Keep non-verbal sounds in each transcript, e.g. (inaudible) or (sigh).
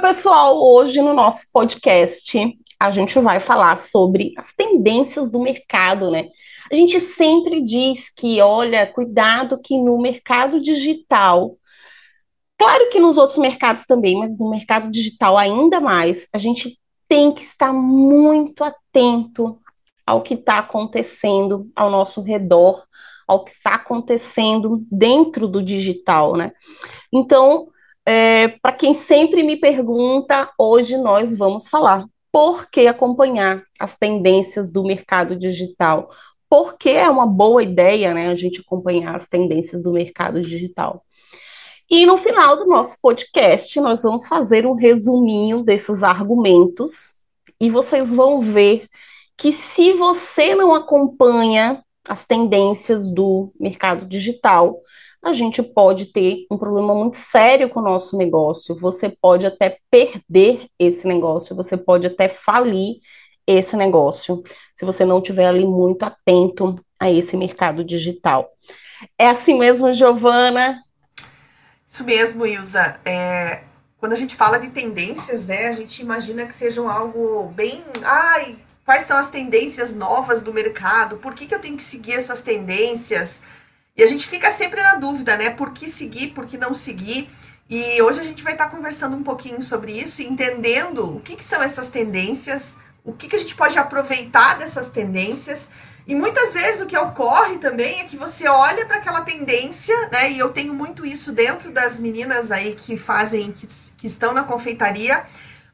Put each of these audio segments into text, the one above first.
pessoal, hoje no nosso podcast a gente vai falar sobre as tendências do mercado, né? A gente sempre diz que, olha, cuidado que no mercado digital, claro que nos outros mercados também, mas no mercado digital ainda mais, a gente tem que estar muito atento ao que está acontecendo ao nosso redor, ao que está acontecendo dentro do digital, né? Então, é, para quem sempre me pergunta, hoje nós vamos falar por que acompanhar as tendências do mercado digital. Por que é uma boa ideia né, a gente acompanhar as tendências do mercado digital. E no final do nosso podcast, nós vamos fazer um resuminho desses argumentos e vocês vão ver que se você não acompanha as tendências do mercado digital, a gente pode ter um problema muito sério com o nosso negócio. Você pode até perder esse negócio, você pode até falir esse negócio, se você não estiver ali muito atento a esse mercado digital. É assim mesmo, Giovana? Isso mesmo, Ilza. É, quando a gente fala de tendências, né, a gente imagina que sejam algo bem. Ai, quais são as tendências novas do mercado? Por que, que eu tenho que seguir essas tendências? E a gente fica sempre na dúvida, né? Por que seguir, por que não seguir? E hoje a gente vai estar conversando um pouquinho sobre isso, entendendo o que, que são essas tendências, o que, que a gente pode aproveitar dessas tendências. E muitas vezes o que ocorre também é que você olha para aquela tendência, né? E eu tenho muito isso dentro das meninas aí que fazem, que, que estão na confeitaria.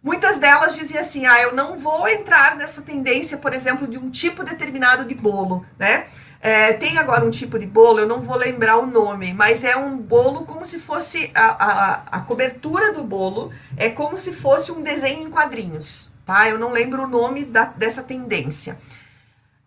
Muitas delas diziam assim: ah, eu não vou entrar nessa tendência, por exemplo, de um tipo determinado de bolo, né? É, tem agora um tipo de bolo, eu não vou lembrar o nome, mas é um bolo como se fosse a, a, a cobertura do bolo, é como se fosse um desenho em quadrinhos, tá? Eu não lembro o nome da, dessa tendência.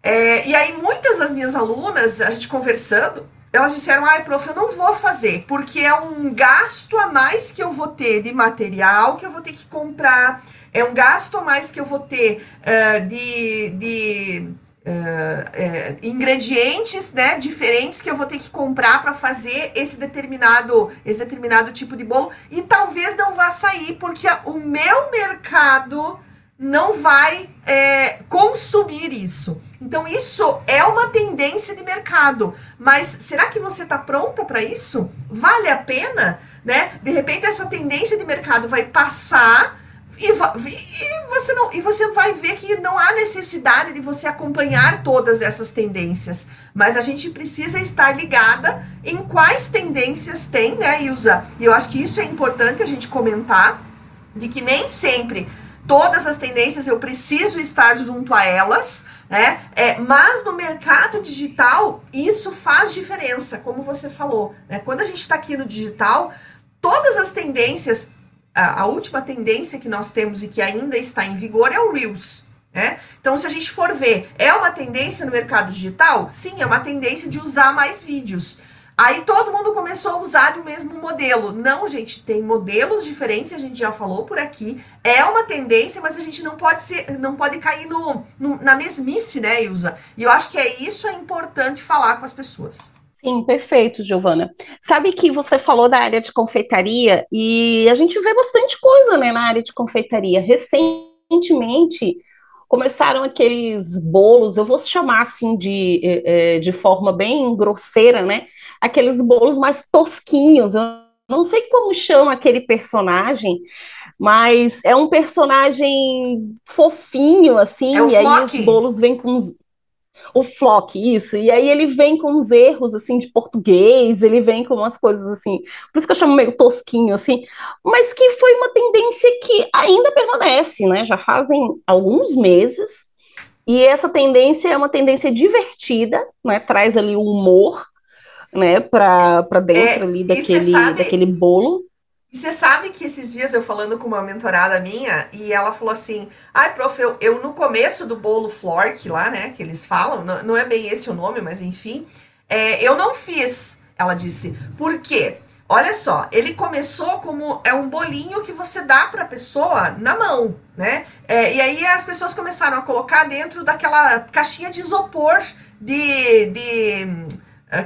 É, e aí, muitas das minhas alunas, a gente conversando, elas disseram: ai, prof, eu não vou fazer, porque é um gasto a mais que eu vou ter de material que eu vou ter que comprar, é um gasto a mais que eu vou ter uh, de. de é, ingredientes né, diferentes que eu vou ter que comprar para fazer esse determinado, esse determinado tipo de bolo e talvez não vá sair porque o meu mercado não vai é, consumir isso. Então isso é uma tendência de mercado, mas será que você está pronta para isso? Vale a pena, né? De repente essa tendência de mercado vai passar e, e, você não, e você vai ver que não há necessidade de você acompanhar todas essas tendências. Mas a gente precisa estar ligada em quais tendências tem, né, Ilza? E eu acho que isso é importante a gente comentar, de que nem sempre todas as tendências eu preciso estar junto a elas, né? É, mas no mercado digital, isso faz diferença, como você falou. Né? Quando a gente está aqui no digital, todas as tendências a, a, última tendência que nós temos e que ainda está em vigor é o Reels. Né? Então, se a gente for ver, é uma tendência no mercado digital? Sim, é uma tendência de usar mais vídeos. Aí todo mundo começou a usar o mesmo modelo. Não, gente, tem modelos diferentes, a gente já falou por aqui. É uma tendência, mas a gente não pode ser, não pode cair no, no na mesmice, né, Ilza? E eu acho que é isso é importante falar com as pessoas. Sim, perfeito, Giovana. Sabe que você falou da área de confeitaria e a gente vê bastante coisa né, na área de confeitaria. Recentemente começaram aqueles bolos, eu vou chamar assim de, é, é, de forma bem grosseira, né? Aqueles bolos mais tosquinhos. Eu não sei como chama aquele personagem, mas é um personagem fofinho, assim, é e aí os bolos vêm com uns o Flock, isso. E aí ele vem com uns erros, assim, de português, ele vem com umas coisas, assim, por isso que eu chamo meio tosquinho, assim, mas que foi uma tendência que ainda permanece, né? Já fazem alguns meses, e essa tendência é uma tendência divertida, né? Traz ali o humor, né, para dentro é, ali daquele, daquele bolo. E você sabe que esses dias eu falando com uma mentorada minha, e ela falou assim: ai, prof, eu, eu no começo do bolo Flork lá, né, que eles falam, não, não é bem esse o nome, mas enfim, é, eu não fiz. Ela disse, por quê? Olha só, ele começou como é um bolinho que você dá para a pessoa na mão, né? É, e aí as pessoas começaram a colocar dentro daquela caixinha de isopor de, de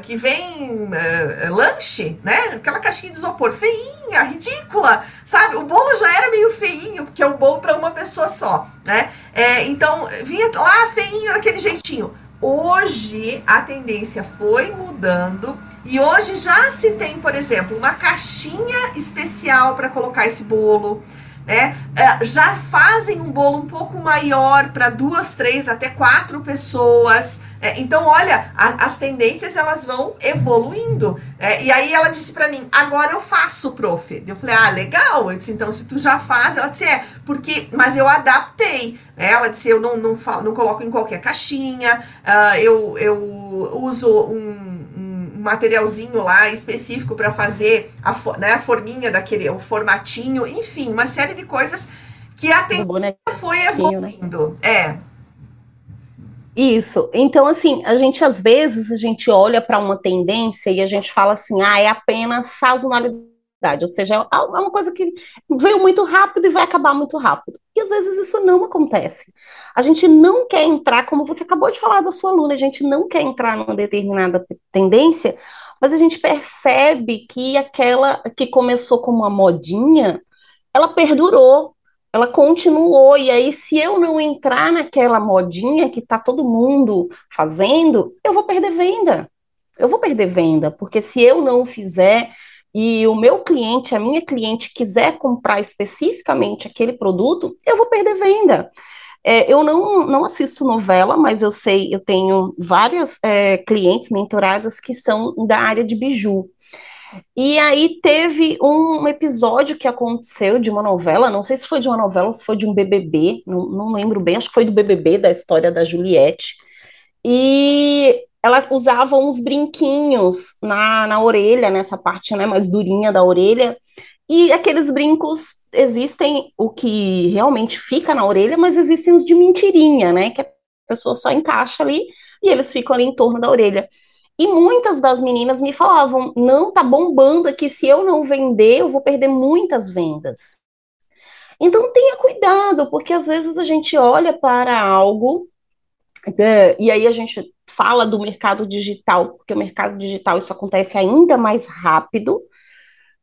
que vem uh, lanche, né? Aquela caixinha de isopor feinha, ridícula, sabe? O bolo já era meio feinho, porque é um bolo para uma pessoa só, né? É, então, vinha lá feinho, daquele jeitinho. Hoje a tendência foi mudando e hoje já se tem, por exemplo, uma caixinha especial para colocar esse bolo. Né? É, já fazem um bolo um pouco maior para duas, três, até quatro pessoas. É, então, olha, a, as tendências elas vão evoluindo. É, e aí ela disse para mim, agora eu faço, prof. Eu falei, ah, legal. Eu disse, então, se tu já faz, ela disse, é, porque, mas eu adaptei. É, ela disse, eu não, não, falo, não coloco em qualquer caixinha, uh, eu, eu uso um materialzinho lá específico para fazer a, né, a forminha daquele, o formatinho, enfim, uma série de coisas que a tendência foi né? evoluindo. É. Isso. Então, assim, a gente às vezes a gente olha para uma tendência e a gente fala assim, ah, é apenas sazonalidade ou seja, é, é uma coisa que veio muito rápido e vai acabar muito rápido. E às vezes isso não acontece. A gente não quer entrar, como você acabou de falar da sua aluna, a gente não quer entrar numa determinada tendência, mas a gente percebe que aquela que começou como uma modinha, ela perdurou, ela continuou. E aí, se eu não entrar naquela modinha que está todo mundo fazendo, eu vou perder venda. Eu vou perder venda, porque se eu não fizer, e o meu cliente, a minha cliente quiser comprar especificamente aquele produto, eu vou perder venda. É, eu não, não assisto novela, mas eu sei, eu tenho vários é, clientes mentorados que são da área de biju. E aí teve um episódio que aconteceu de uma novela, não sei se foi de uma novela ou se foi de um BBB, não, não lembro bem, acho que foi do BBB, da história da Juliette. E ela usava uns brinquinhos na, na orelha, nessa parte né, mais durinha da orelha, e aqueles brincos existem o que realmente fica na orelha, mas existem os de mentirinha, né? Que a pessoa só encaixa ali e eles ficam ali em torno da orelha. E muitas das meninas me falavam: não, tá bombando aqui, se eu não vender, eu vou perder muitas vendas. Então tenha cuidado, porque às vezes a gente olha para algo, né, e aí a gente fala do mercado digital, porque o mercado digital isso acontece ainda mais rápido,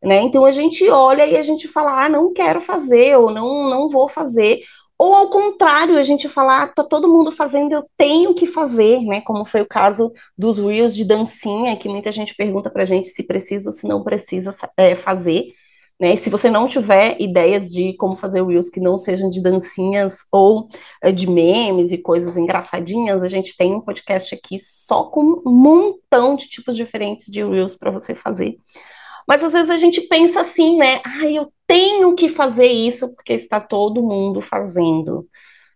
né? Então a gente olha e a gente fala, ah, não quero fazer, ou não, não vou fazer. Ou ao contrário, a gente fala, ah, tá todo mundo fazendo, eu tenho que fazer, né? Como foi o caso dos Reels de dancinha, que muita gente pergunta pra gente se precisa ou se não precisa é, fazer. Né? Se você não tiver ideias de como fazer reels que não sejam de dancinhas ou uh, de memes e coisas engraçadinhas, a gente tem um podcast aqui só com um montão de tipos diferentes de reels para você fazer. Mas às vezes a gente pensa assim, né? Ah, eu tenho que fazer isso porque está todo mundo fazendo.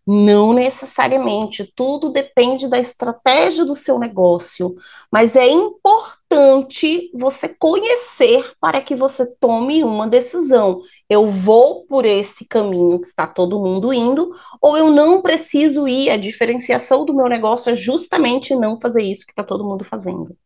Não necessariamente, tudo depende da estratégia do seu negócio, mas é importante você conhecer para que você tome uma decisão. Eu vou por esse caminho que está todo mundo indo, ou eu não preciso ir. A diferenciação do meu negócio é justamente não fazer isso que está todo mundo fazendo.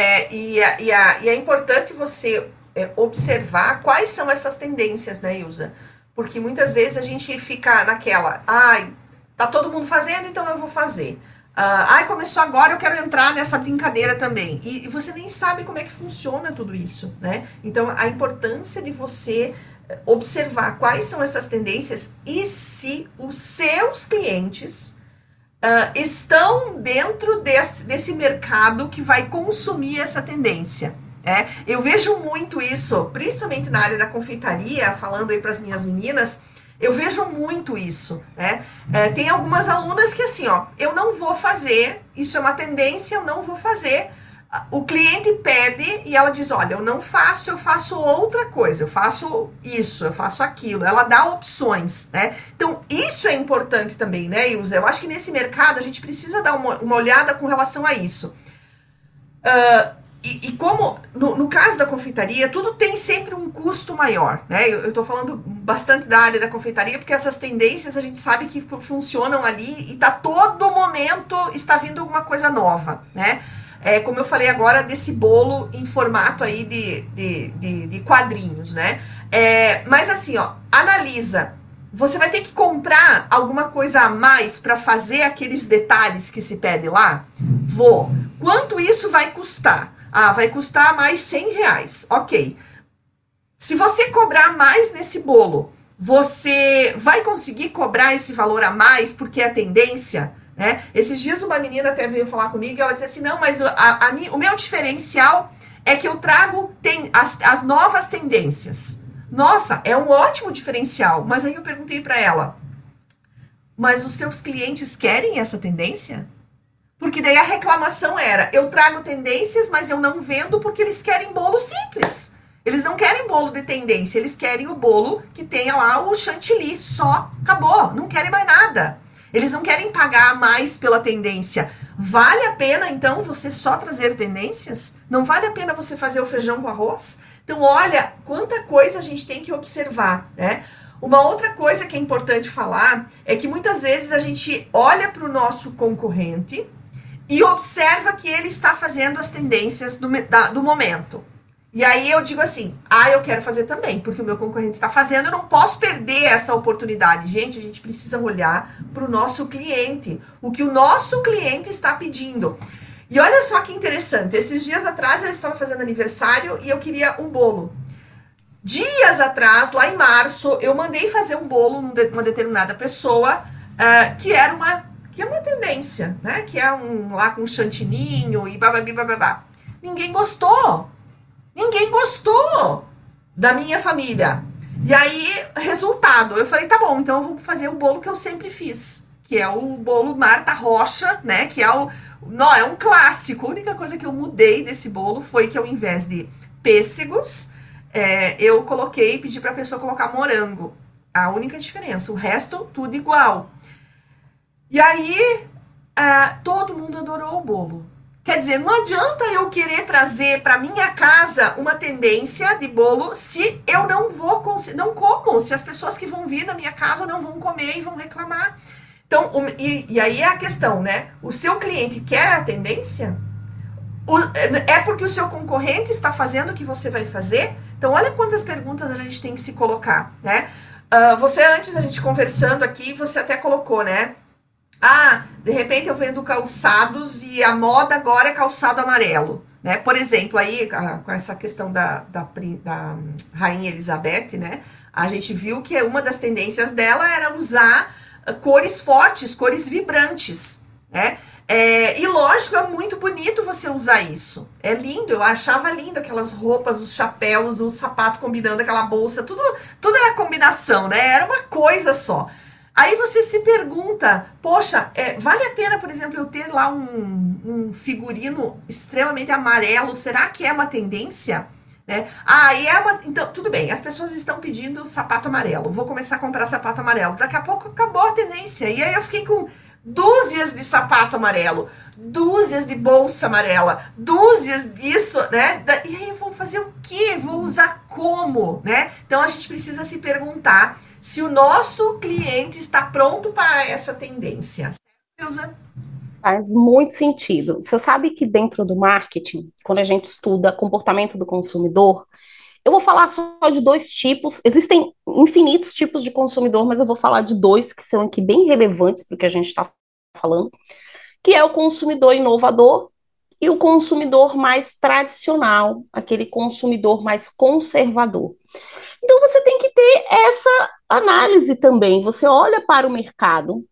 É, e, a, e, a, e é importante você é, observar quais são essas tendências, né, Ilza? Porque muitas vezes a gente fica naquela, ai, Tá todo mundo fazendo, então eu vou fazer. Uh, ai, começou agora, eu quero entrar nessa brincadeira também. E, e, você nem sabe como é que funciona tudo isso, né? Então, a importância de você eh, observar quais são essas tendências e se os seus clientes uh, estão dentro desse, desse mercado que vai consumir essa tendência. É, eu vejo muito isso, principalmente na área da confeitaria, falando aí para as minhas meninas, eu vejo muito isso, né? É, tem algumas alunas que assim, ó, eu não vou fazer, isso é uma tendência, eu não vou fazer. O cliente pede e ela diz: Olha, eu não faço, eu faço outra coisa, eu faço isso, eu faço aquilo. Ela dá opções, né? Então, isso é importante também, né, Ilza? Eu acho que nesse mercado a gente precisa dar uma, uma olhada com relação a isso. Uh, e, e, como no, no, caso da confeitaria, tudo tem sempre um custo maior, né? Eu estou falando bastante da área da confeitaria, porque essas tendências a gente sabe que funcionam ali e tá todo momento está vindo alguma coisa nova, né? É, como eu falei agora, desse bolo em formato aí de, de, de, de quadrinhos, né? É, mas assim, ó, analisa. Você vai ter que comprar alguma coisa a mais para fazer aqueles detalhes que se pede lá? Vou. Quanto isso vai custar? Ah, vai custar mais 100 reais. Ok. Se você cobrar mais nesse bolo, você vai conseguir cobrar esse valor a mais porque é tendência? Né? Esses dias uma menina até veio falar comigo e ela disse assim: não, mas a, a, o meu diferencial é que eu trago tem, as, as novas tendências. Nossa, é um ótimo diferencial. Mas aí eu perguntei para ela: mas os seus clientes querem essa tendência? Porque daí a reclamação era: eu trago tendências, mas eu não vendo porque eles querem bolo simples. Eles não querem bolo de tendência, eles querem o bolo que tenha lá o chantilly, só, acabou, não querem mais nada. Eles não querem pagar mais pela tendência. Vale a pena então você só trazer tendências? Não vale a pena você fazer o feijão com arroz? Então, olha quanta coisa a gente tem que observar, né? Uma outra coisa que é importante falar é que muitas vezes a gente olha para o nosso concorrente e observa que ele está fazendo as tendências do, da, do momento. E aí eu digo assim: ah, eu quero fazer também, porque o meu concorrente está fazendo, eu não posso perder essa oportunidade. Gente, a gente precisa olhar para o nosso cliente, o que o nosso cliente está pedindo. E olha só que interessante: esses dias atrás eu estava fazendo aniversário e eu queria um bolo. Dias atrás, lá em março, eu mandei fazer um bolo numa determinada pessoa uh, que era uma que é uma tendência, né? Que é um lá com chantininho e bababi bababá. Ninguém gostou. Ninguém gostou da minha família. E aí, resultado, eu falei, tá bom, então eu vou fazer o bolo que eu sempre fiz, que é o bolo Marta Rocha, né? Que é o. Não, é um clássico. A única coisa que eu mudei desse bolo foi que ao invés de pêssegos, é, eu coloquei, pedi para a pessoa colocar morango. A única diferença, o resto tudo igual. E aí, uh, todo mundo adorou o bolo. Quer dizer, não adianta eu querer trazer para minha casa uma tendência de bolo se eu não vou não como, se as pessoas que vão vir na minha casa não vão comer e vão reclamar. Então, um, e, e, aí é a questão, né? O seu cliente quer a tendência? O, é porque o seu concorrente está fazendo o que você vai fazer? Então, olha quantas perguntas a gente tem que se colocar, né? Uh, você antes, a gente conversando aqui, você até colocou, né? Ah, de repente eu vendo calçados e a moda agora é calçado amarelo. Né? Por exemplo, aí com essa questão da, da, da Rainha Elizabeth, né? A gente viu que uma das tendências dela era usar ah, cores fortes, cores vibrantes, né? É, e lógico, é muito bonito você usar isso. É lindo, eu achava lindo aquelas roupas, os chapéus, o sapato combinando aquela bolsa, tudo, tudo era combinação, né? Era uma coisa só. Aí você se pergunta, poxa, é, vale a pena, por exemplo, eu ter lá um, um, figurino extremamente amarelo? Será que é uma tendência? Né? Ah, e é uma. Então, tudo bem, as pessoas estão pedindo sapato amarelo. Vou começar a comprar sapato amarelo. Daqui a pouco acabou a tendência. E aí eu fiquei com dúzias de sapato amarelo, dúzias de bolsa amarela, dúzias disso, né? E aí eu vou fazer o quê? Vou usar como, né? Então a gente precisa se perguntar se o nosso cliente está pronto para essa tendência. Faz muito sentido. Você sabe que dentro do marketing, quando a gente estuda comportamento do consumidor, eu vou falar só de dois tipos. Existem infinitos tipos de consumidor, mas eu vou falar de dois que são aqui bem relevantes para o que a gente está falando, que é o consumidor inovador e o consumidor mais tradicional, aquele consumidor mais conservador. Então você tem que ter essa análise também. Você olha para o mercado,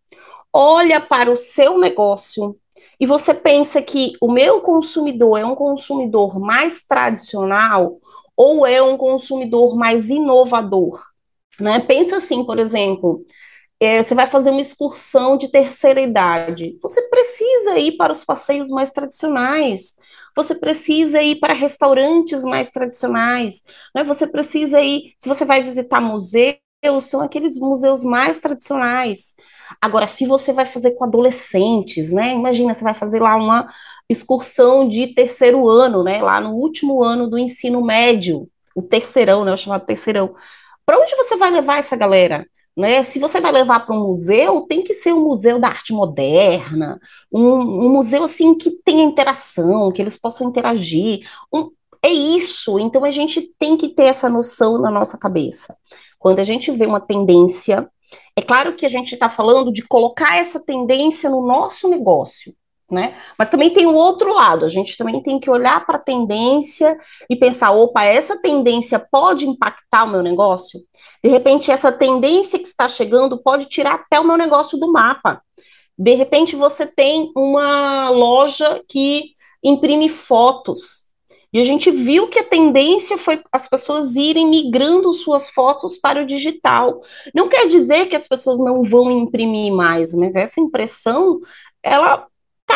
olha para o seu negócio e você pensa que o meu consumidor é um consumidor mais tradicional ou é um consumidor mais inovador. Né? Pensa assim, por exemplo, é, você vai fazer uma excursão de terceira idade. Você precisa ir para os passeios mais tradicionais. Você precisa ir para restaurantes mais tradicionais. Né? Você precisa ir. Se você vai visitar museus, são aqueles museus mais tradicionais. Agora, se você vai fazer com adolescentes, né? Imagina, você vai fazer lá uma excursão de terceiro ano, né? Lá no último ano do ensino médio, o terceirão, né? O chamado terceirão. Para onde você vai levar essa galera? Né? Se você vai levar para um museu, tem que ser um museu da arte moderna, um, um museu assim que tenha interação, que eles possam interagir. Um, é isso. Então a gente tem que ter essa noção na nossa cabeça. Quando a gente vê uma tendência, é claro que a gente está falando de colocar essa tendência no nosso negócio. Né? Mas também tem o outro lado, a gente também tem que olhar para a tendência e pensar, opa, essa tendência pode impactar o meu negócio? De repente, essa tendência que está chegando pode tirar até o meu negócio do mapa. De repente, você tem uma loja que imprime fotos. E a gente viu que a tendência foi as pessoas irem migrando suas fotos para o digital. Não quer dizer que as pessoas não vão imprimir mais, mas essa impressão, ela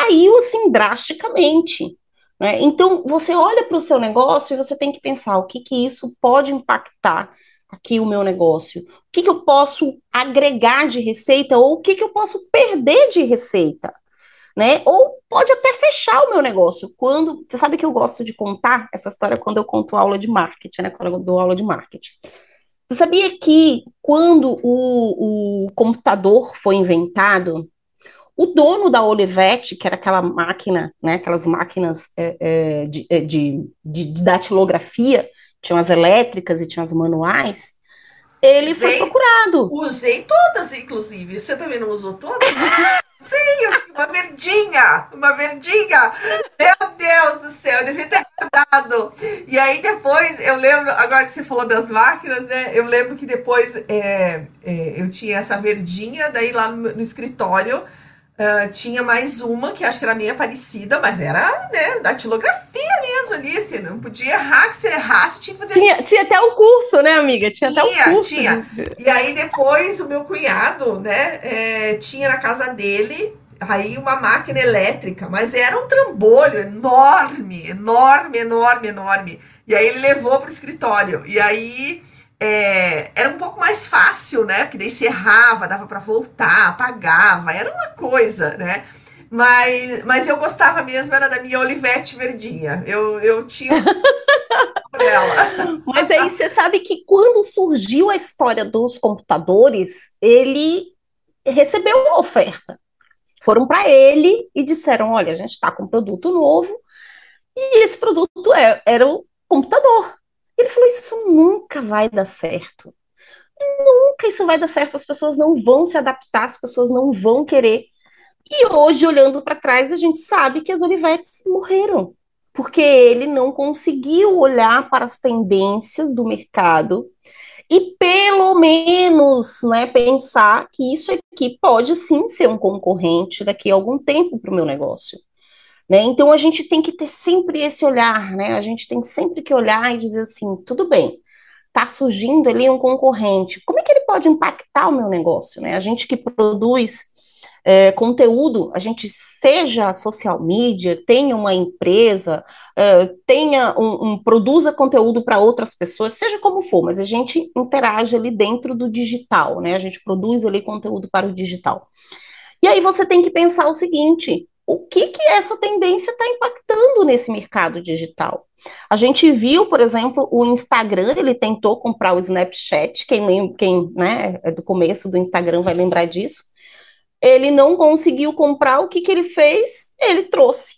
caiu assim drasticamente. Né? Então, você olha para o seu negócio e você tem que pensar o que, que isso pode impactar aqui o meu negócio? O que, que eu posso agregar de receita ou o que, que eu posso perder de receita? Né? Ou pode até fechar o meu negócio. Quando você sabe que eu gosto de contar essa história quando eu conto aula de marketing, né? Quando eu dou aula de marketing. Você sabia que quando o, o computador foi inventado, o dono da Olivetti, que era aquela máquina, né, aquelas máquinas é, é, de, é, de, de, datilografia, tinha as elétricas e tinha as manuais, ele usei, foi procurado. Usei todas, inclusive. Você também não usou todas? (laughs) Sim, uma verdinha, uma verdinha. Meu Deus do céu, eu devia ter guardado. E aí depois, eu lembro, agora que você falou das máquinas, né? Eu lembro que depois é, é, eu tinha essa verdinha, daí lá no, no escritório, Uh, tinha mais uma, que acho que era meio parecida, mas era, né, datilografia mesmo ali. Você não podia errar, que você errasse, tinha que fazer. Tinha, tinha até o curso, né, amiga? Tinha, tinha até o curso. Tinha. E aí depois o meu cunhado, né, é, tinha na casa dele aí uma máquina elétrica, mas era um trambolho enorme, enorme, enorme, enorme. E aí ele levou para o escritório. E aí é, era um pouco mais fácil, né? Porque daí você errava, dava para voltar, apagava, era uma coisa, né? Mas, mas eu gostava mesmo, era da minha Olivete Verdinha. Eu, eu tinha ela. (laughs) Mas aí você sabe que quando surgiu a história dos computadores, ele recebeu uma oferta. Foram para ele e disseram: olha, a gente está com um produto novo, e esse produto é, era o computador. Ele falou: Isso nunca vai dar certo. Nunca isso vai dar certo. As pessoas não vão se adaptar, as pessoas não vão querer. E hoje, olhando para trás, a gente sabe que as Olivetes morreram, porque ele não conseguiu olhar para as tendências do mercado e, pelo menos, né, pensar que isso aqui pode sim ser um concorrente daqui a algum tempo para o meu negócio. Né? Então a gente tem que ter sempre esse olhar, né? A gente tem sempre que olhar e dizer assim, tudo bem, está surgindo ali um concorrente, como é que ele pode impactar o meu negócio? Né? A gente que produz é, conteúdo, a gente seja social media, tenha uma empresa, é, tenha um, um, produza conteúdo para outras pessoas, seja como for, mas a gente interage ali dentro do digital, né? A gente produz ali conteúdo para o digital. E aí você tem que pensar o seguinte: o que, que essa tendência está impactando nesse mercado digital. A gente viu, por exemplo, o Instagram, ele tentou comprar o Snapchat, quem, lembra, quem né, é do começo do Instagram vai lembrar disso. Ele não conseguiu comprar, o que, que ele fez? Ele trouxe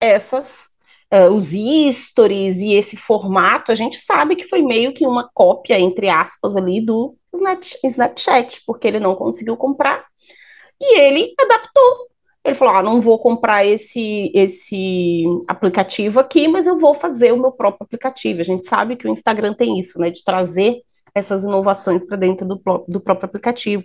essas, uh, os stories e esse formato, a gente sabe que foi meio que uma cópia, entre aspas, ali do Snapchat, porque ele não conseguiu comprar, e ele adaptou ele falou: ah, não vou comprar esse, esse aplicativo aqui, mas eu vou fazer o meu próprio aplicativo. A gente sabe que o Instagram tem isso, né? De trazer essas inovações para dentro do, do próprio aplicativo.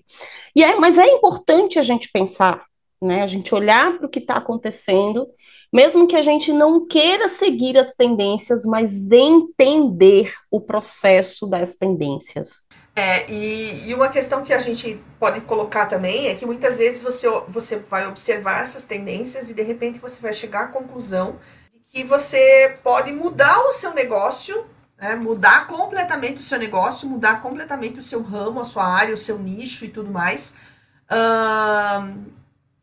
E é, mas é importante a gente pensar, né? A gente olhar para o que está acontecendo, mesmo que a gente não queira seguir as tendências, mas entender o processo das tendências. É, e, e, uma questão que a gente pode colocar também é que muitas vezes você, você vai observar essas tendências e de repente você vai chegar à conclusão que você pode mudar o seu negócio, né, mudar completamente o seu negócio, mudar completamente o seu ramo, a sua área, o seu nicho e tudo mais.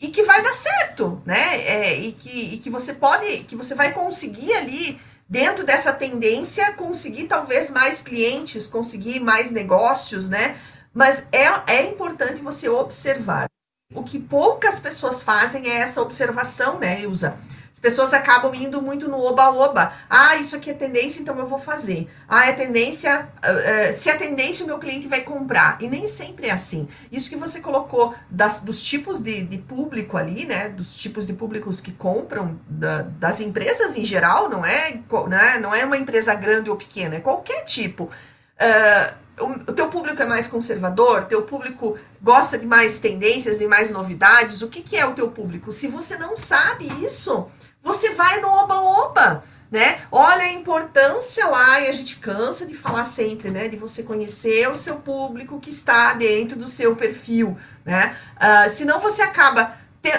e que vai dar certo, né? É, e, que, e que você pode, que você vai conseguir ali dentro dessa tendência, conseguir talvez mais clientes, conseguir mais negócios, né? Mas é, é importante você observar. O que poucas pessoas fazem é essa observação, né, Ilza? As pessoas acabam indo muito no oba-oba. Ah, isso aqui é tendência, então eu vou fazer. Ah, é tendência. Uh, se é tendência, o meu cliente vai comprar. E nem sempre é assim. Isso que você colocou das, dos tipos de, de público ali, né? Dos tipos de públicos que compram, da, das empresas em geral, não é, né, não é uma empresa grande ou pequena, é qualquer tipo. Uh, o teu público é mais conservador, teu público gosta de mais tendências, de mais novidades, o que, que é o teu público? Se você não sabe isso, você vai no oba-oba, né? Olha a importância lá, e a gente cansa de falar sempre, né? De você conhecer o seu público que está dentro do seu perfil, né? Uh, senão você acaba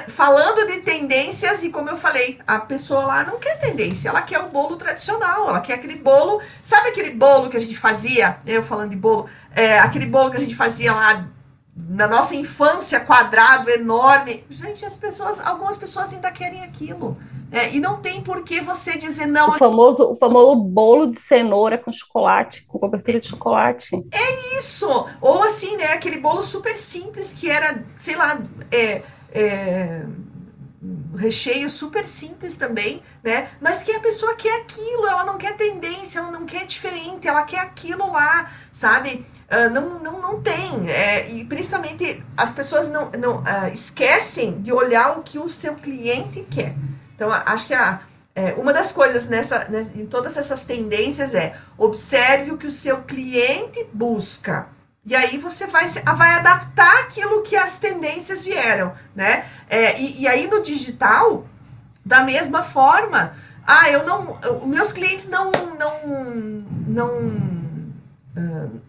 falando de tendências e como eu falei, a pessoa lá não quer tendência, ela quer o bolo tradicional, ela quer aquele bolo, sabe aquele bolo que a gente fazia, eu falando de bolo, é, aquele bolo que a gente fazia lá na nossa infância, quadrado, enorme. Gente, as pessoas, algumas pessoas ainda querem aquilo. É, e não tem por que você dizer não. O famoso, o famoso bolo de cenoura com chocolate, com cobertura de chocolate. É isso! Ou assim, né? Aquele bolo super simples que era, sei lá, é, é, recheio super simples também, né? Mas que a pessoa quer aquilo, ela não quer tendência, ela não quer diferente, ela quer aquilo lá, sabe? Uh, não, não, não tem. É, e principalmente as pessoas não, não uh, esquecem de olhar o que o seu cliente quer. Então, acho que a, é, uma das coisas nessa, né, em todas essas tendências é observe o que o seu cliente busca. E aí você vai, vai adaptar aquilo que as tendências vieram, né? É, e, e, aí no digital, da mesma forma, ah, eu não, os meus clientes não, não, não, uh,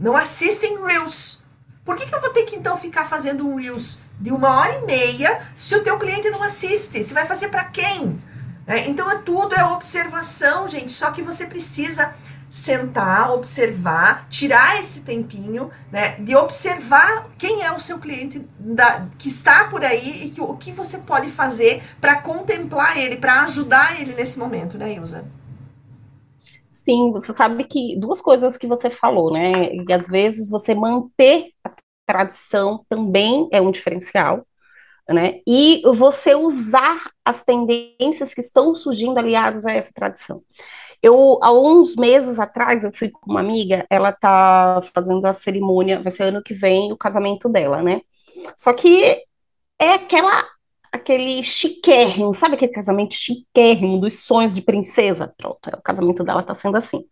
não assistem Reels. Por que, que eu vou ter que então ficar fazendo um Reels de uma hora e meia se o teu cliente não assiste? Você vai fazer para quem? É, então é tudo é observação, gente. Só que você precisa sentar, observar, tirar esse tempinho, né, de observar quem é o seu cliente da, que está por aí e que, o que você pode fazer para contemplar ele, para ajudar ele nesse momento, né, Ilza? Sim, você sabe que duas coisas que você falou, né? E às vezes você manter tradição também é um diferencial, né? E você usar as tendências que estão surgindo aliadas a essa tradição. Eu, há uns meses atrás, eu fui com uma amiga, ela tá fazendo a cerimônia, vai ser ano que vem o casamento dela, né? Só que é aquela, aquele chiquérrimo, sabe aquele casamento chiquérrimo dos sonhos de princesa? Pronto, é, o casamento dela tá sendo assim.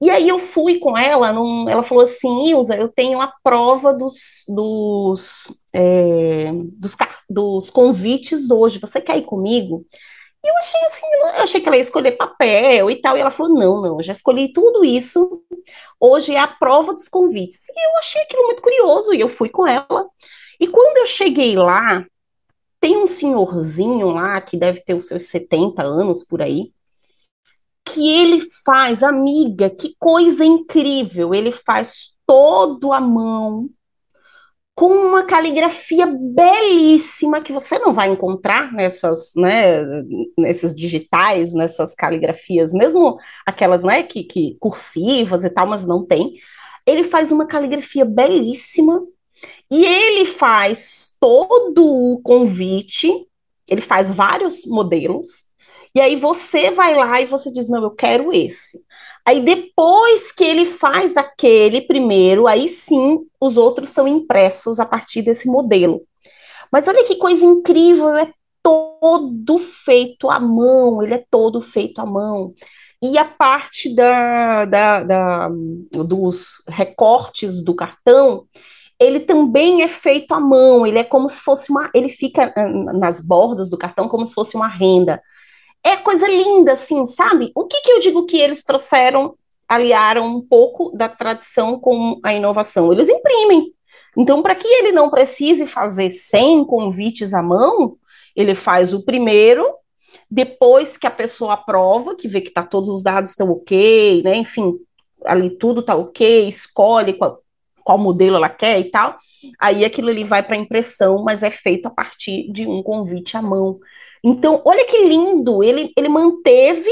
E aí eu fui com ela, num, ela falou assim, Ilza, eu tenho a prova dos, dos, é, dos, dos convites hoje, você quer ir comigo? E eu achei assim, eu achei que ela ia escolher papel e tal, e ela falou: não, não, já escolhi tudo isso, hoje é a prova dos convites. E eu achei aquilo muito curioso, e eu fui com ela. E quando eu cheguei lá, tem um senhorzinho lá, que deve ter os seus 70 anos por aí, que ele faz, amiga, que coisa incrível, ele faz todo à mão, com uma caligrafia belíssima que você não vai encontrar nessas, né, nesses digitais, nessas caligrafias, mesmo aquelas, né, que, que cursivas e tal, mas não tem. Ele faz uma caligrafia belíssima e ele faz todo o convite, ele faz vários modelos e aí você vai lá e você diz: não, eu quero esse. Aí depois que ele faz aquele primeiro, aí sim os outros são impressos a partir desse modelo. Mas olha que coisa incrível, é todo feito à mão, ele é todo feito à mão. E a parte da, da, da, dos recortes do cartão, ele também é feito à mão, ele é como se fosse uma. Ele fica nas bordas do cartão como se fosse uma renda é coisa linda, assim, sabe? O que, que eu digo que eles trouxeram, aliaram um pouco da tradição com a inovação? Eles imprimem. Então, para que ele não precise fazer 100 convites à mão, ele faz o primeiro, depois que a pessoa aprova, que vê que tá, todos os dados estão ok, né? Enfim, ali tudo tá ok, escolhe qual, qual modelo ela quer e tal, aí aquilo ali vai para impressão, mas é feito a partir de um convite à mão. Então, olha que lindo, ele, ele manteve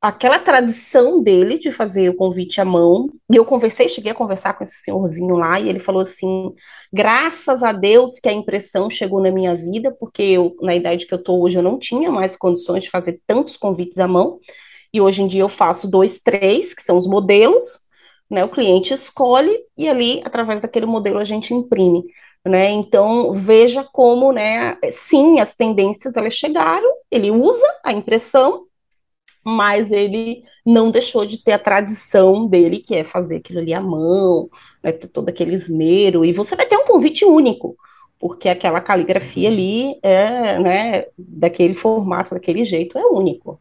aquela tradição dele de fazer o convite à mão. E eu conversei, cheguei a conversar com esse senhorzinho lá, e ele falou assim: graças a Deus que a impressão chegou na minha vida, porque eu, na idade que eu estou hoje, eu não tinha mais condições de fazer tantos convites à mão. E hoje em dia eu faço dois, três, que são os modelos, né? O cliente escolhe e ali, através daquele modelo, a gente imprime. Né? Então, veja como, né, sim, as tendências elas chegaram, ele usa a impressão, mas ele não deixou de ter a tradição dele, que é fazer aquilo ali à mão, né, todo aquele esmero, e você vai ter um convite único, porque aquela caligrafia ali é, né, daquele formato, daquele jeito, é único.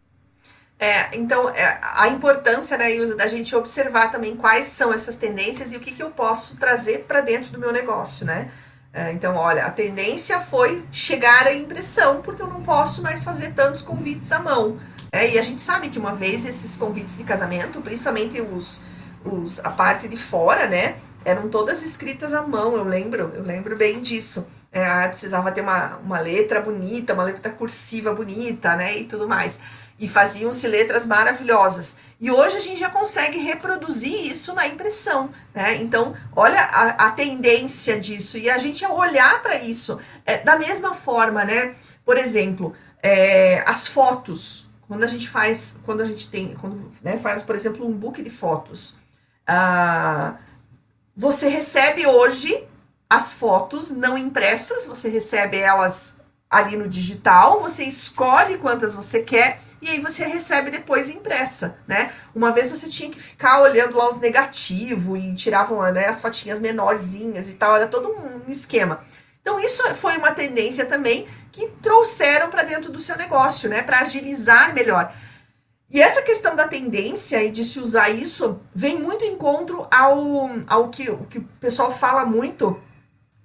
É, então, é, a importância, né, Ilza, da gente observar também quais são essas tendências e o que, que eu posso trazer para dentro do meu negócio, né? É, então, olha, a tendência foi chegar à impressão, porque eu não posso mais fazer tantos convites à mão. É, e a gente sabe que uma vez esses convites de casamento, principalmente os, os a parte de fora, né, eram todas escritas à mão, eu lembro, eu lembro bem disso. É, precisava ter uma, uma letra bonita, uma letra cursiva bonita, né, e tudo mais. E faziam-se letras maravilhosas. E hoje a gente já consegue reproduzir isso na impressão, né? Então, olha a, a tendência disso e a gente olhar para isso é, da mesma forma, né? Por exemplo, é, as fotos, quando a gente faz, quando a gente tem, quando né, faz, por exemplo, um book de fotos, ah, você recebe hoje as fotos não impressas, você recebe elas ali no digital, você escolhe quantas você quer e aí você recebe depois impressa, né? Uma vez você tinha que ficar olhando lá os negativos e tiravam né, as fotinhas menorzinhas e tal, era todo um esquema. Então isso foi uma tendência também que trouxeram para dentro do seu negócio, né, para agilizar melhor. E essa questão da tendência e de se usar isso vem muito em encontro ao, ao que, o que o pessoal fala muito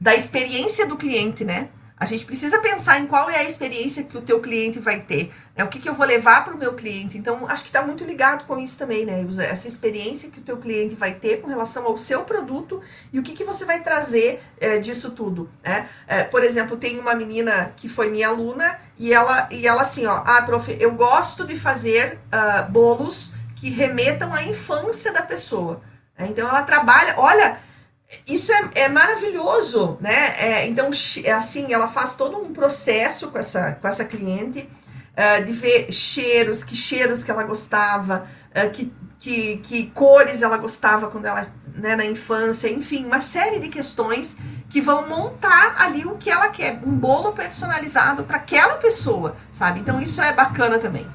da experiência do cliente, né? A gente precisa pensar em qual é a experiência que o teu cliente vai ter, né? o que, que eu vou levar para o meu cliente. Então, acho que está muito ligado com isso também, né? Essa experiência que o teu cliente vai ter com relação ao seu produto e o que, que você vai trazer é, disso tudo, né? É, por exemplo, tem uma menina que foi minha aluna e ela, e ela assim, ó, ah, prof, eu gosto de fazer uh, bolos que remetam à infância da pessoa. Então, ela trabalha, olha isso é, é maravilhoso, né? É, então, é assim, ela faz todo um processo com essa, com essa cliente uh, de ver cheiros, que cheiros que ela gostava, uh, que, que, que cores ela gostava quando ela, né, na infância, enfim, uma série de questões que vão montar ali o que ela quer, um bolo personalizado para aquela pessoa, sabe? Então, isso é bacana também.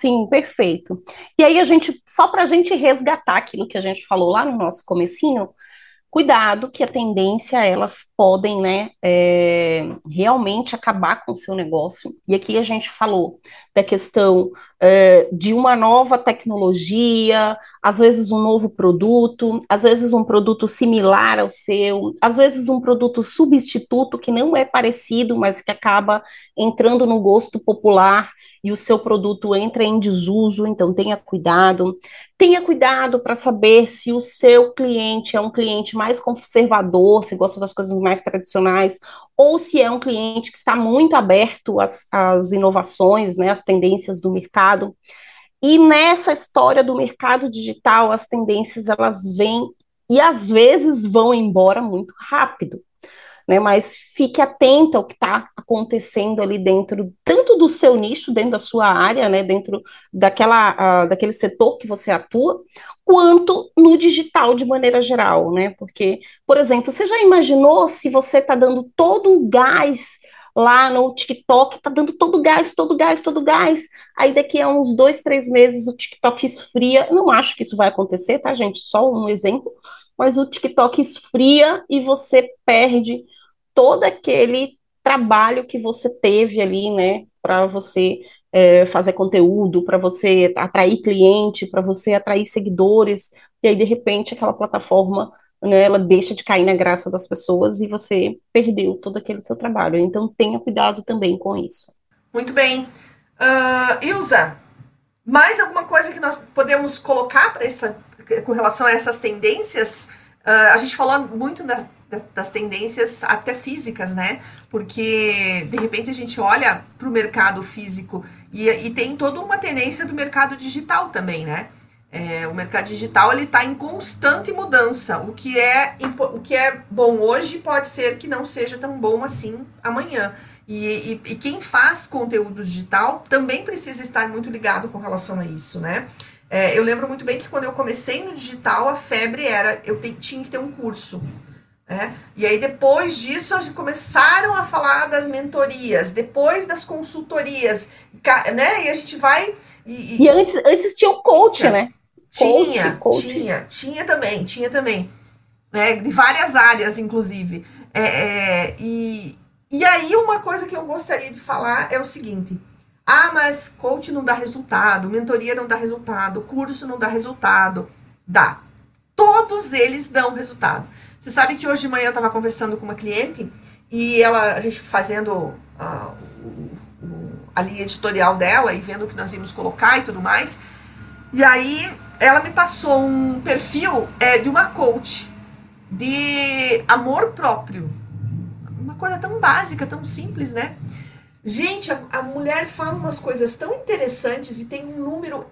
Sim, perfeito. E aí a gente, só para a gente resgatar aquilo que a gente falou lá no nosso comecinho, cuidado que a tendência elas podem, né, é, realmente acabar com o seu negócio. E aqui a gente falou da questão é, de uma nova tecnologia, às vezes um novo produto, às vezes um produto similar ao seu, às vezes um produto substituto que não é parecido, mas que acaba entrando no gosto popular e o seu produto entra em desuso, então tenha cuidado. Tenha cuidado para saber se o seu cliente é um cliente mais conservador, se gosta das coisas mais tradicionais, ou se é um cliente que está muito aberto às, às inovações, né, às tendências do mercado. E nessa história do mercado digital, as tendências elas vêm e às vezes vão embora muito rápido né? Mas fique atento ao que está acontecendo ali dentro, tanto do seu nicho, dentro da sua área, né? Dentro daquela, uh, daquele setor que você atua, quanto no digital de maneira geral, né? Porque, por exemplo, você já imaginou se você está dando todo o gás lá no TikTok, tá dando todo gás, todo gás, todo gás. Aí daqui a uns dois, três meses o TikTok esfria. não acho que isso vai acontecer, tá, gente? Só um exemplo. Mas o TikTok esfria e você perde todo aquele trabalho que você teve ali, né, para você é, fazer conteúdo, para você atrair cliente, para você atrair seguidores, e aí de repente aquela plataforma, né, ela deixa de cair na graça das pessoas e você perdeu todo aquele seu trabalho. Então tenha cuidado também com isso. Muito bem. Uh, Ilza, mais alguma coisa que nós podemos colocar para essa com relação a essas tendências? Uh, a gente falou muito das, das, tendências até físicas, né? Porque de repente a gente olha para o mercado físico E, e tem toda uma tendência do mercado digital também, né? É, o mercado digital ele está em constante mudança. O que é o que é bom hoje pode ser que não seja tão bom assim amanhã. E, e, e, quem faz conteúdo digital também precisa estar muito ligado com relação a isso, né? É, eu lembro muito bem que quando eu comecei no digital, a febre era eu te, tinha que ter um curso. Né? E aí, depois disso, começaram a falar das mentorias, depois das consultorias, né? E a gente vai. E, e antes, antes tinha o coach, né? Tinha, coach. tinha, tinha também, tinha também. Né? De várias áreas, inclusive. É, é, e, e aí, uma coisa que eu gostaria de falar é o seguinte. Ah, mas coach não dá resultado, mentoria não dá resultado, curso não dá resultado. Dá. Todos eles dão resultado. Você sabe que hoje de manhã eu estava conversando com uma cliente e ela, a gente fazendo uh, o, a linha editorial dela e vendo o que nós íamos colocar e tudo mais. E aí ela me passou um perfil é, de uma coach de amor próprio. Uma coisa tão básica, tão simples, né? Gente, a, a mulher fala umas coisas tão interessantes e tem um número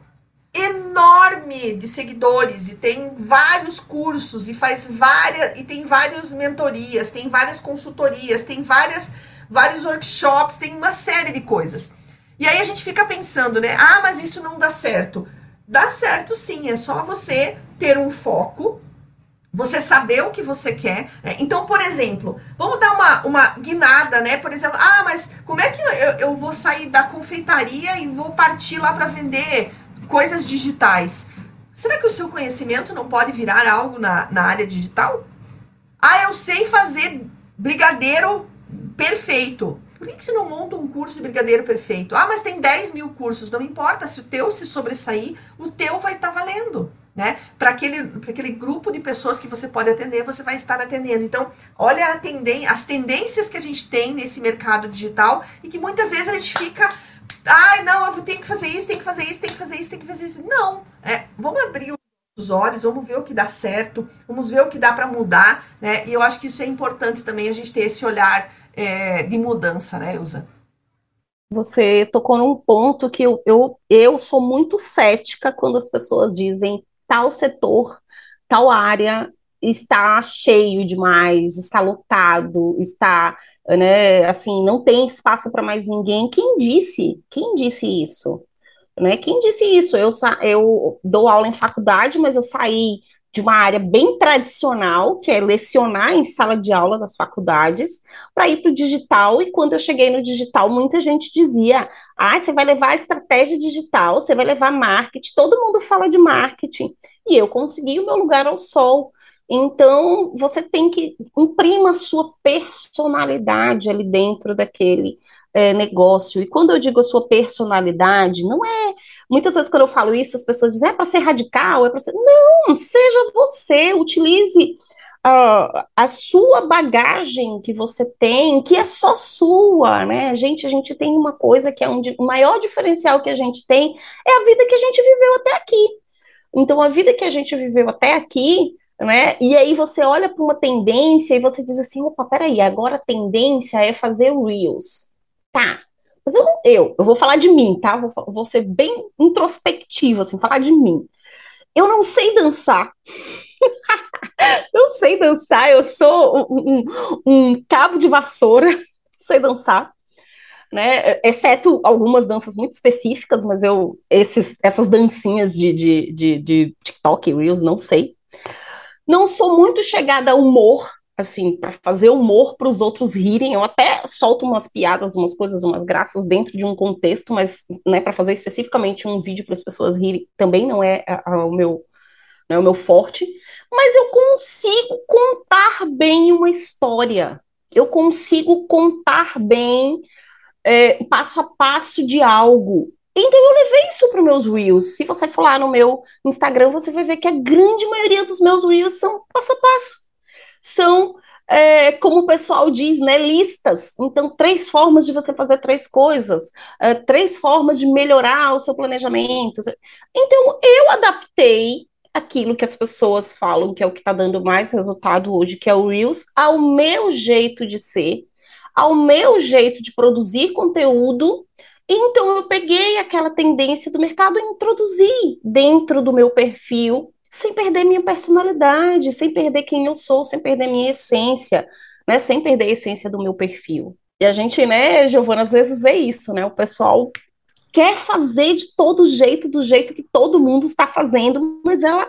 enorme de seguidores e tem vários cursos e faz várias e tem várias mentorias, tem várias consultorias, tem várias vários workshops, tem uma série de coisas. E aí a gente fica pensando, né? Ah, mas isso não dá certo. Dá certo sim, é só você ter um foco, você saber o que você quer. Né? Então, por exemplo, vamos dar uma, uma guinada, né? Por exemplo, ah, mas como é que eu, eu vou sair da confeitaria e vou partir lá para vender coisas digitais. Será que o seu conhecimento não pode virar algo na, na área digital? Ah, eu sei fazer brigadeiro perfeito. Por que, que você não monta um curso de brigadeiro perfeito? Ah, mas tem 10 mil cursos. Não importa, se o teu se sobressair, o teu vai estar tá valendo. Né? Para aquele, aquele grupo de pessoas que você pode atender, você vai estar atendendo. Então, olha tenden as tendências que a gente tem nesse mercado digital e que muitas vezes a gente fica Ai, não, eu tenho que fazer isso, tenho que fazer isso, tenho que fazer isso, tenho que fazer isso. Não. É, vamos abrir os olhos, vamos ver o que dá certo, vamos ver o que dá para mudar, né? E eu acho que isso é importante também a gente ter esse olhar é, de mudança, né, Ilza? Você tocou num ponto que eu, eu, eu sou muito cética quando as pessoas dizem tal setor, tal área está cheio demais, está lotado, está, né, assim, não tem espaço para mais ninguém. Quem disse? Quem disse isso? Né? Quem disse isso? Eu, eu dou aula em faculdade, mas eu saí de uma área bem tradicional, que é lecionar em sala de aula das faculdades, para ir para o digital. E quando eu cheguei no digital, muita gente dizia: ah, você vai levar estratégia digital, você vai levar marketing, todo mundo fala de marketing. E eu consegui o meu lugar ao sol. Então, você tem que imprima a sua personalidade ali dentro daquele é, negócio. E quando eu digo a sua personalidade, não é. Muitas vezes, quando eu falo isso, as pessoas dizem, é para ser radical, é para ser. Não, seja você, utilize uh, a sua bagagem que você tem, que é só sua, né? Gente, a gente tem uma coisa que é um, o maior diferencial que a gente tem é a vida que a gente viveu até aqui. Então, a vida que a gente viveu até aqui né? E aí você olha para uma tendência e você diz assim, opa, peraí, agora a tendência é fazer Reels. Tá, mas eu, eu, eu vou falar de mim, tá? Vou, vou ser bem introspectiva, assim, falar de mim. Eu não sei dançar. (laughs) não sei dançar, eu sou um, um, um cabo de vassoura, (laughs) não sei dançar. Né? Exceto algumas danças muito específicas, mas eu esses, essas dancinhas de, de, de, de TikTok, Reels, não sei. Não sou muito chegada a humor, assim, para fazer humor para os outros rirem. Eu até solto umas piadas, umas coisas, umas graças dentro de um contexto, mas né, para fazer especificamente um vídeo para as pessoas rirem também não é a, a, o meu não é o meu forte, mas eu consigo contar bem uma história. Eu consigo contar bem é, passo a passo de algo. Então eu levei isso para os meus Reels. Se você for lá no meu Instagram, você vai ver que a grande maioria dos meus Reels são passo a passo. São, é, como o pessoal diz, né, listas. Então, três formas de você fazer três coisas, é, três formas de melhorar o seu planejamento. Então, eu adaptei aquilo que as pessoas falam que é o que está dando mais resultado hoje, que é o Reels, ao meu jeito de ser, ao meu jeito de produzir conteúdo Então eu peguei aquela tendência do mercado e introduzi dentro do meu perfil, sem perder minha personalidade, sem perder quem eu sou, sem perder minha essência, né? Sem perder a essência do meu perfil. E a gente, né, Giovana, às vezes vê isso, né? O pessoal quer fazer de todo jeito, do jeito que todo mundo está fazendo, mas ela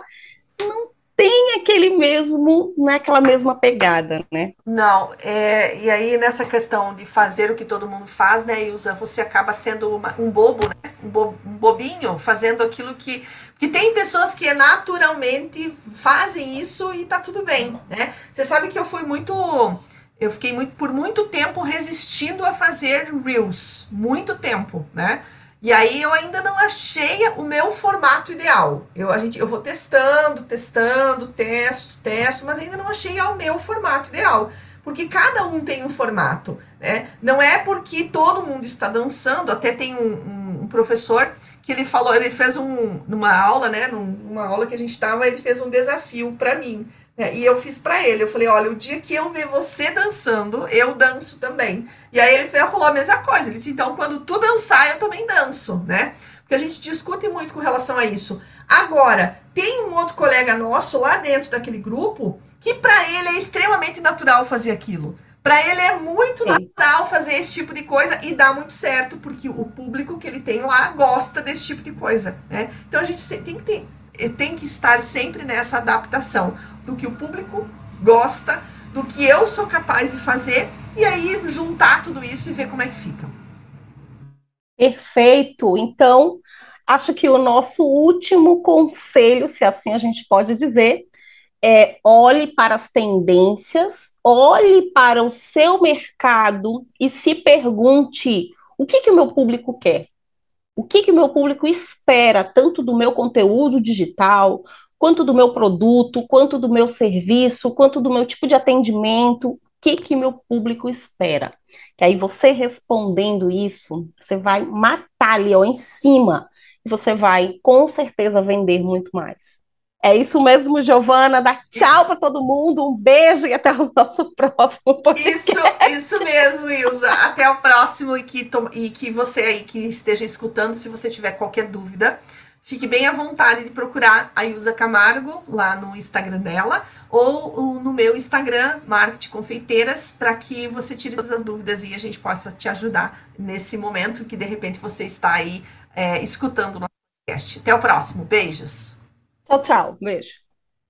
não tem aquele mesmo, né, aquela mesma pegada, né? Não, é, e aí nessa questão de fazer o que todo mundo faz, né, Ilza, você acaba sendo uma, um bobo, né, um, bo, um bobinho, fazendo aquilo que que tem pessoas que naturalmente fazem isso e tá tudo bem, né? Você sabe que eu fui muito eu fiquei muito, por muito tempo resistindo a fazer reels, muito tempo, né? E aí eu ainda não achei o meu formato ideal. Eu, a gente, eu vou testando, testando, testo, testo, mas ainda não achei o meu formato ideal. Porque cada um tem um formato, né? Não é porque todo mundo está dançando, até tem um, um, um professor que ele falou, ele fez um, numa aula, né? Numa aula que a gente estava, ele fez um desafio para mim. É, e eu fiz para ele, eu falei, olha, o dia que eu ver você dançando, eu danço também. E aí ele falou a mesma coisa, ele disse, então quando tu dançar, eu também danço, né? Porque a gente discute muito com relação a isso. Agora, tem um outro colega nosso lá dentro daquele grupo que para ele é extremamente natural fazer aquilo. Para ele é muito Sim. natural fazer esse tipo de coisa e dá muito certo, porque o público que ele tem lá gosta desse tipo de coisa, né? Então a gente tem que ter, tem que estar sempre nessa adaptação do que o público gosta, do que eu sou capaz de fazer, e aí juntar tudo isso e ver como é que fica. Perfeito. Então, acho que o nosso último conselho, se assim a gente pode dizer, é olhe para as tendências, olhe para o seu mercado e se pergunte o que, que o meu público quer. O que, que o meu público espera, tanto do meu conteúdo digital, quanto do meu produto, quanto do meu serviço, quanto do meu tipo de atendimento, o que que meu público espera. Que aí você respondendo isso, você vai matar ali ó, em cima e você vai com certeza vender muito mais. É isso mesmo, Giovana. Dá tchau para todo mundo. Um beijo e até o nosso (laughs) próximo podcast. Isso, isso mesmo, Ilza. Até o próximo e que, e que você aí que esteja escutando, se você tiver qualquer dúvida, Fique bem à vontade de procurar a Ilza Camargo lá no Instagram dela ou no meu Instagram, Marketing Confeiteiras, para que você tire todas as dúvidas e a gente possa te ajudar nesse momento que de repente você está aí é, escutando o nosso podcast. Até o próximo. Beijos. Tchau, tchau. Beijo.